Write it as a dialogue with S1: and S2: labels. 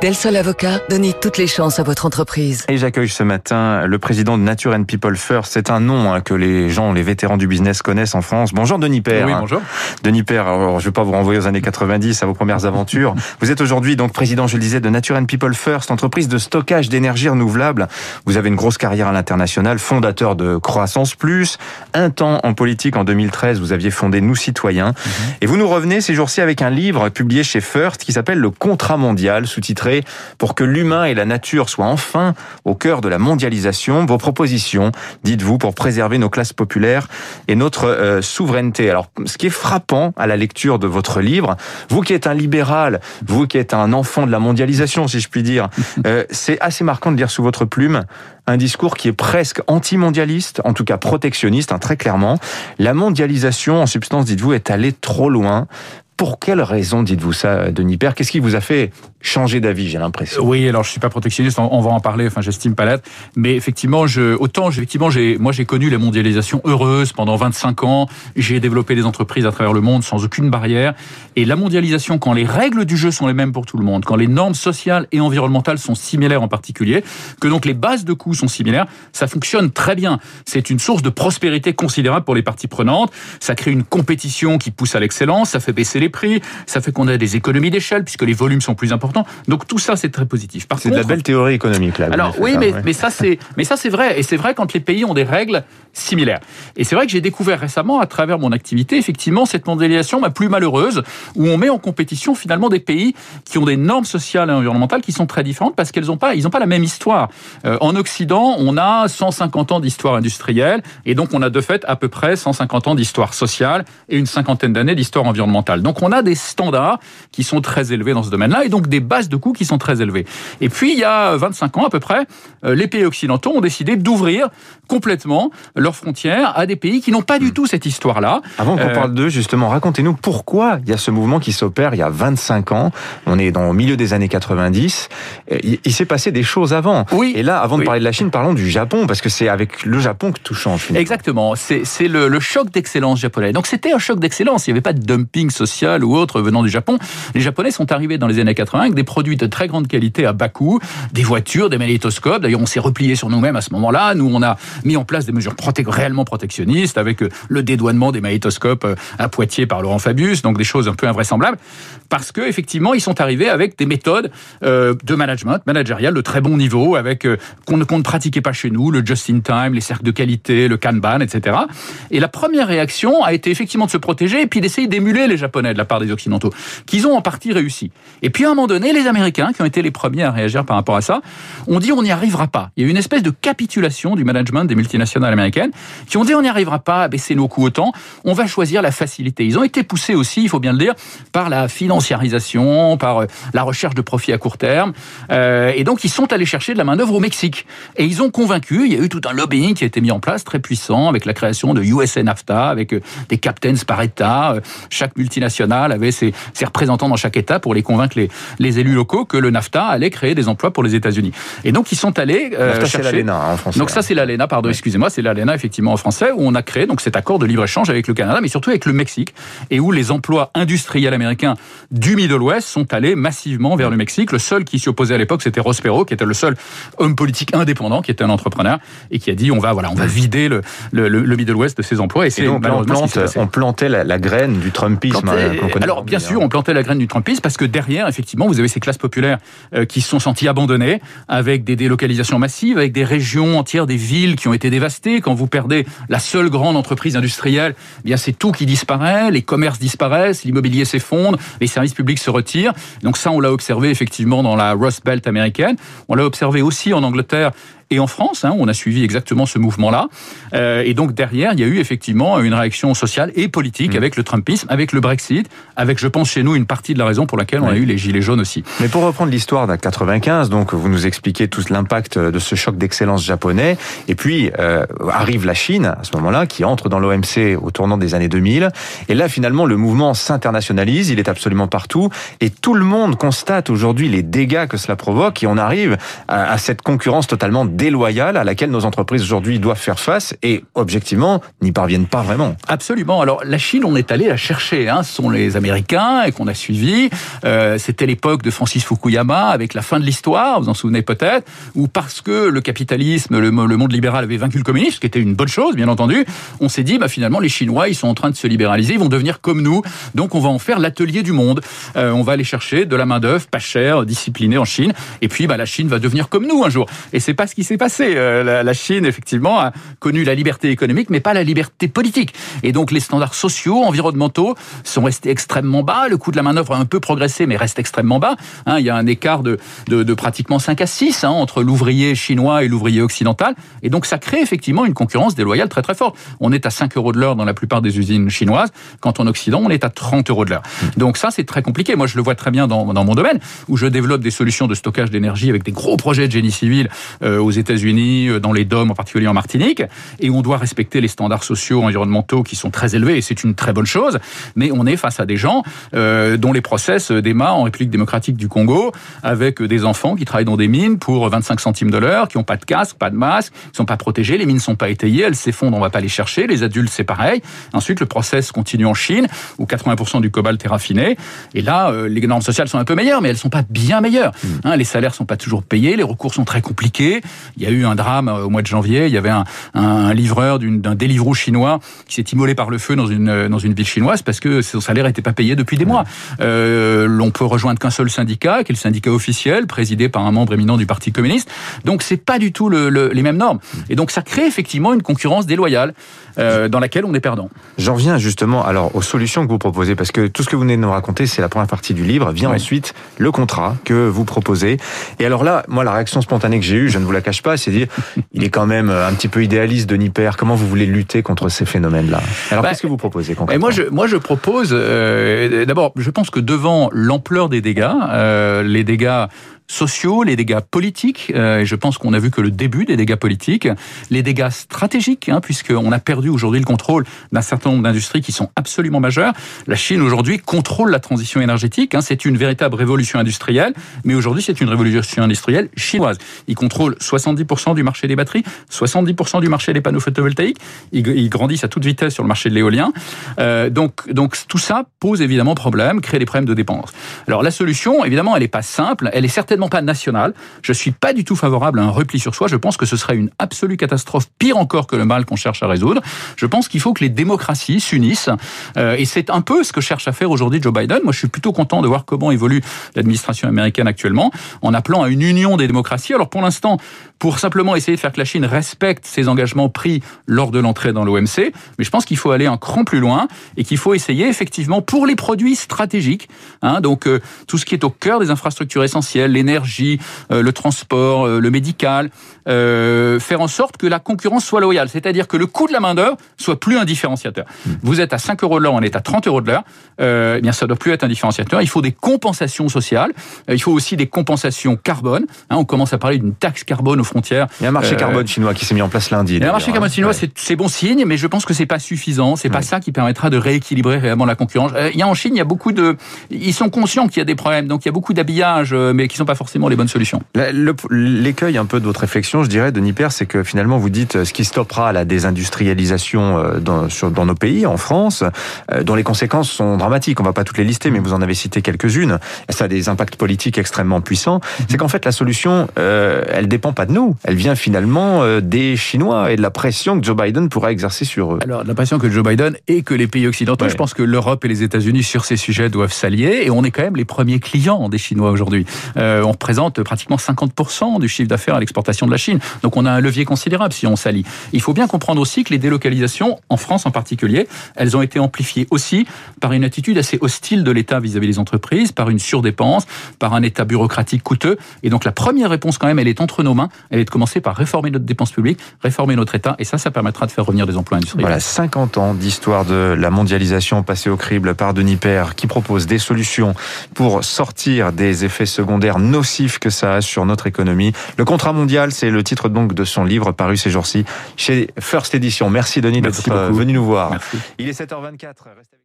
S1: Del Sol Avocat, donnez toutes les chances à votre entreprise.
S2: Et j'accueille ce matin le président de Nature and People First. C'est un nom hein, que les gens, les vétérans du business connaissent en France. Bonjour Denis Père.
S3: Oui, bonjour.
S2: Denis Père, alors, je ne vais pas vous renvoyer aux années 90, à vos premières aventures. vous êtes aujourd'hui donc président, je le disais, de Nature and People First, entreprise de stockage d'énergie renouvelable. Vous avez une grosse carrière à l'international, fondateur de Croissance Plus. Un temps en politique, en 2013, vous aviez fondé Nous Citoyens. Mhm. Et vous nous revenez ces jours-ci avec un livre publié chez First qui s'appelle Le Contrat Mondial, sous-titré pour que l'humain et la nature soient enfin au cœur de la mondialisation. Vos propositions, dites-vous, pour préserver nos classes populaires et notre euh, souveraineté. Alors, ce qui est frappant à la lecture de votre livre, vous qui êtes un libéral, vous qui êtes un enfant de la mondialisation, si je puis dire, euh, c'est assez marquant de lire sous votre plume un discours qui est presque anti-mondialiste, en tout cas protectionniste, hein, très clairement. La mondialisation, en substance, dites-vous, est allée trop loin. Pour quelle raison dites-vous ça, Denis Père? Qu'est-ce qui vous a fait changer d'avis, j'ai l'impression?
S3: Oui, alors je suis pas protectionniste, on va en parler, enfin j'estime pas l'être, mais effectivement, je, autant effectivement, moi j'ai connu la mondialisation heureuse pendant 25 ans, j'ai développé des entreprises à travers le monde sans aucune barrière, et la mondialisation, quand les règles du jeu sont les mêmes pour tout le monde, quand les normes sociales et environnementales sont similaires en particulier, que donc les bases de coûts sont similaires, ça fonctionne très bien. C'est une source de prospérité considérable pour les parties prenantes, ça crée une compétition qui pousse à l'excellence, ça fait baisser les prix, ça fait qu'on a des économies d'échelle puisque les volumes sont plus importants. Donc tout ça, c'est très positif.
S2: C'est de la belle théorie économique là.
S3: Alors oui, mais, mais ça c'est mais ça c'est vrai et c'est vrai quand les pays ont des règles similaires. Et c'est vrai que j'ai découvert récemment à travers mon activité effectivement cette mondialisation ma plus malheureuse où on met en compétition finalement des pays qui ont des normes sociales et environnementales qui sont très différentes parce qu'elles ont pas ils ont pas la même histoire. Euh, en Occident, on a 150 ans d'histoire industrielle et donc on a de fait à peu près 150 ans d'histoire sociale et une cinquantaine d'années d'histoire environnementale. Donc on a des standards qui sont très élevés dans ce domaine-là et donc des bases de coûts qui sont très élevées. Et puis, il y a 25 ans à peu près, euh, les pays occidentaux ont décidé d'ouvrir complètement leurs frontières à des pays qui n'ont pas du hmm. tout cette histoire-là.
S2: Avant qu'on euh, parle d'eux, justement, racontez-nous pourquoi il y a ce mouvement qui s'opère il y a 25 ans. On est dans le milieu des années 90. Il, s'est passé des choses avant.
S3: Oui.
S2: Et là, avant de parler de la Chine, parlons du Japon, parce que c'est avec le Japon que tout change. Finalement.
S3: Exactement. C'est le, le choc d'excellence japonais. Donc c'était un choc d'excellence. Il n'y avait pas de dumping social ou autres venant du Japon. Les Japonais sont arrivés dans les années 80 avec des produits de très grande qualité à bas coût, des voitures, des magnétoscopes. D'ailleurs, on s'est replié sur nous-mêmes à ce moment-là. Nous, on a mis en place des mesures réellement protectionnistes avec euh, le dédouanement des magnétoscopes euh, à Poitiers par Laurent Fabius, donc des choses un peu invraisemblables, parce que effectivement, ils sont arrivés avec des méthodes euh, de management, managérial de très bon niveau, avec qu'on ne, ne pratiquait pas chez nous, le just-in-time, les cercles de qualité, le Kanban, etc. Et la première réaction a été effectivement de se protéger et puis d'essayer d'émuler les Japonais de la part des Occidentaux, qu'ils ont en partie réussi. Et puis à un moment donné, les Américains, qui ont été les premiers à réagir par rapport à ça, ont dit on n'y arrivera pas. Il y a eu une espèce de capitulation du management des multinationales américaines, qui ont dit on n'y arrivera pas à baisser nos coûts autant, on va choisir la facilité. Ils ont été poussés aussi, il faut bien le dire, par la financiarisation, par euh, la recherche de profits à court terme. Euh, et donc ils sont allés chercher de la main-d'œuvre au Mexique. Et ils ont convaincu, il y a eu tout un lobbying qui a été mis en place, très puissant, avec la création de USA NAFTA, avec euh, des captains par État. Chaque multinationale avait ses, représentants dans chaque État pour les convaincre les, élus locaux que le NAFTA allait créer des emplois pour les États-Unis. Et donc ils sont allés
S2: euh, chercher. l'ALENA hein, en français.
S3: Donc ça c'est l'ALENA, pardon, excusez-moi, c'est l'ALENA effectivement en français où on a créé donc cet accord de libre échange avec le Canada, mais surtout avec le Mexique, et où les emplois industriels américains du Middle West sont allés massivement vers le Mexique. Le seul qui s'y opposait à l'époque, c'était Rospero, qui était le seul homme politique indépendant, qui était un entrepreneur et qui a dit on va voilà on va vider le, le, Middle West de ses emplois.
S2: Et, c'est on, on plantait la, graine du Trumpisme. Hein,
S3: alors, bien sûr, on plantait la graine du Trumpisme parce que derrière, effectivement, vous avez ces classes populaires euh, qui se sont senties abandonnées avec des délocalisations massives, avec des régions entières, des villes qui ont été dévastées. Quand vous perdez la seule grande entreprise industrielle, eh bien c'est tout qui disparaît, les commerces disparaissent, l'immobilier s'effondre, les services publics se retirent. Donc ça, on l'a observé effectivement dans la Rust Belt américaine. On l'a observé aussi en Angleterre et en France, hein, on a suivi exactement ce mouvement-là. Euh, et donc derrière, il y a eu effectivement une réaction sociale et politique mmh. avec le Trumpisme, avec le Brexit, avec, je pense, chez nous, une partie de la raison pour laquelle on a eu les gilets jaunes aussi.
S2: Mais pour reprendre l'histoire d'un 95, donc vous nous expliquez tout l'impact de ce choc d'excellence japonais, et puis euh, arrive la Chine à ce moment-là, qui entre dans l'OMC au tournant des années 2000, et là finalement le mouvement s'internationalise, il est absolument partout, et tout le monde constate aujourd'hui les dégâts que cela provoque, et on arrive à, à cette concurrence totalement déloyale à laquelle nos entreprises aujourd'hui doivent faire face et objectivement n'y parviennent pas vraiment.
S3: Absolument. Alors la Chine, on est allé la chercher. Hein. Ce sont les Américains et qu'on a suivi. Euh, C'était l'époque de Francis Fukuyama avec la fin de l'histoire. Vous en souvenez peut-être, ou parce que le capitalisme, le, monde libéral avait vaincu le communisme, ce qui était une bonne chose, bien entendu. On s'est dit, bah finalement, les Chinois, ils sont en train de se libéraliser, ils vont devenir comme nous. Donc on va en faire l'atelier du monde. Euh, on va aller chercher de la main d'œuvre pas chère, disciplinée en Chine. Et puis bah, la Chine va devenir comme nous un jour. Et c'est pas ce qui s'est passé. Euh, la, Chine, effectivement, a connu la liberté économique, mais pas la liberté politique. Et donc les standards sociaux, environnementaux sont restés extrêmement bas. Le coût de la main-d'œuvre a un peu progressé, mais reste extrêmement bas. Hein, il y a un écart de, de, de pratiquement 5 à 6 hein, entre l'ouvrier chinois et l'ouvrier occidental. Et donc ça crée effectivement une concurrence déloyale très très forte. On est à 5 euros de l'heure dans la plupart des usines chinoises, quand en Occident on est à 30 euros de l'heure. Donc ça c'est très compliqué. Moi je le vois très bien dans, dans mon domaine, où je développe des solutions de stockage d'énergie avec des gros projets de génie civil euh, aux États-Unis, euh, dans les DOM en particulier en Martinique, et on doit respecter les standards sociaux, environnementaux qui sont très élevés, et c'est une très bonne chose, mais on est face à des gens euh, dont les process démarrent en République démocratique du Congo, avec des enfants qui travaillent dans des mines pour 25 centimes de l'heure, qui n'ont pas de casque, pas de masque, qui sont pas protégés, les mines sont pas étayées, elles s'effondrent, on va pas les chercher, les adultes c'est pareil. Ensuite, le process continue en Chine, où 80% du cobalt est raffiné, et là, euh, les normes sociales sont un peu meilleures, mais elles sont pas bien meilleures. Hein, les salaires sont pas toujours payés, les recours sont très compliqués. Il y a eu un drame euh, au mois de janvier, il y avait un, un livreur d'un Deliveroo chinois qui s'est immolé par le feu dans une, euh, dans une ville chinoise parce que son salaire n'était pas payé depuis des mois. Euh, L'on peut rejoindre qu'un seul syndicat, qui est le syndicat officiel, présidé par un membre éminent du Parti communiste. Donc c'est pas du tout le, le, les mêmes normes. Et donc ça crée effectivement une concurrence déloyale euh, dans laquelle on est perdant.
S2: J'en viens justement alors aux solutions que vous proposez, parce que tout ce que vous venez de nous raconter, c'est la première partie du livre. Vient
S3: Oui.
S2: ensuite le contrat que vous proposez. Et alors là, moi, la réaction spontanée que j'ai eue, je ne vous la cache pas, c'est de dire, il est quand même un petit peu idéaliste, Denis Père. Comment vous voulez lutter contre ces phénomènes-là? Alors,
S3: Bah,
S2: qu'est-ce que vous proposez
S3: Et
S2: concrètement?
S3: moi, je, moi, je propose. euh, D'abord, je pense que devant l'ampleur des dégâts, euh, les dégâts sociaux, les dégâts politiques, euh, et je pense qu'on a vu que le début des dégâts politiques, les dégâts stratégiques, hein, puisqu'on a perdu aujourd'hui le contrôle d'un certain nombre d'industries qui sont absolument majeures. La Chine aujourd'hui contrôle la transition énergétique, hein, c'est une véritable révolution industrielle, mais aujourd'hui c'est une révolution industrielle chinoise. Ils contrôlent 70% du marché des batteries, 70% du marché des panneaux photovoltaïques, ils, grandissent à toute vitesse sur le marché de l'éolien. Euh, donc, donc tout ça pose évidemment problème, crée des problèmes de dépendance. Alors la solution, évidemment, elle n'est pas simple, elle est certainement pas nationale. Je suis pas du tout favorable à un repli sur soi. Je pense que ce serait une absolue catastrophe, pire encore que le mal qu'on cherche à résoudre. Je pense qu'il faut que les démocraties s'unissent, euh, et c'est un peu ce que cherche à faire aujourd'hui Joe Biden. Moi, je suis plutôt content de voir comment évolue l'administration américaine actuellement, en appelant à une union des démocraties. Alors pour l'instant, pour simplement essayer de faire que la Chine respecte ses engagements pris lors de l'entrée dans l'OMC, mais je pense qu'il faut aller un cran plus loin et qu'il faut essayer effectivement pour les produits stratégiques, hein, donc euh, tout ce qui est au cœur des infrastructures essentielles, l'énergie, euh, le transport, euh, le médical, euh, faire en sorte que la concurrence soit loyale, c'est-à-dire que le coût de la main d'œuvre soit plus un différenciateur. Vous êtes à 5 euros de l'heure, on est à 30 euros de l'heure, euh, eh bien ça doit plus être un différenciateur. Il faut des compensations sociales, Euh, il faut aussi des compensations carbone. Hein, on commence à parler d'une taxe carbone frontières.
S2: Il y a un marché
S3: Euh,
S2: carbone chinois qui s'est mis en place lundi.
S3: il y a un marché carbone
S2: hein.
S3: chinois,
S2: Ouais.
S3: c'est- bon signe, mais je pense que c'est pas suffisant. C'est pas
S2: Ouais.
S3: ça qui permettra de rééquilibrer réellement la concurrence. Euh, Il y a en Chine, il y a beaucoup de, ils sont conscients qu'il y a des problèmes, donc il y a beaucoup d'habillage, euh, mais qui sont pas forcément les bonnes solutions.
S2: L'écueil un peu de votre réflexion, je dirais, Denis Père, c'est que finalement vous dites ce qui stoppera la désindustrialisation dans, sur, dans nos pays, en France, dont les conséquences sont dramatiques. On va pas toutes les lister, mais vous en avez cité quelques-unes. Ça a des impacts politiques extrêmement puissants. C'est qu'en fait la solution, euh, elle dépend pas de nous. Elle vient finalement euh, des Chinois et de la pression que Joe Biden pourra exercer sur eux.
S3: Alors, l'impression que Joe Biden et que les pays occidentaux,
S2: Ouais.
S3: je pense que l'Europe et les États-Unis sur ces sujets doivent s'allier et on est quand même les premiers clients des Chinois aujourd'hui. Euh, on représente pratiquement 50% du chiffre d'affaires à l'exportation de la Chine. Donc on a un levier considérable si on s'allie. Il faut bien comprendre aussi que les délocalisations, en France en particulier, elles ont été amplifiées aussi par une attitude assez hostile de l'État vis-à-vis des entreprises, par une surdépense, par un État bureaucratique coûteux. Et donc la première réponse quand même, elle est entre nos mains. Elle est de commencer par réformer notre dépense publique, réformer notre État, et ça, ça permettra de faire revenir des emplois industriels.
S2: Voilà, 50 ans d'histoire de la mondialisation passée au crible par Denis Père, qui propose des solutions pour sortir des effets secondaires nocifs que ça a sur notre économie. Le contrat mondial, c'est le titre donc de son livre paru ces jours-ci chez First Edition. Merci Denis d'être
S3: beaucoup.
S2: venu nous voir.
S3: Merci.
S2: Il est 7h24. Restez avec-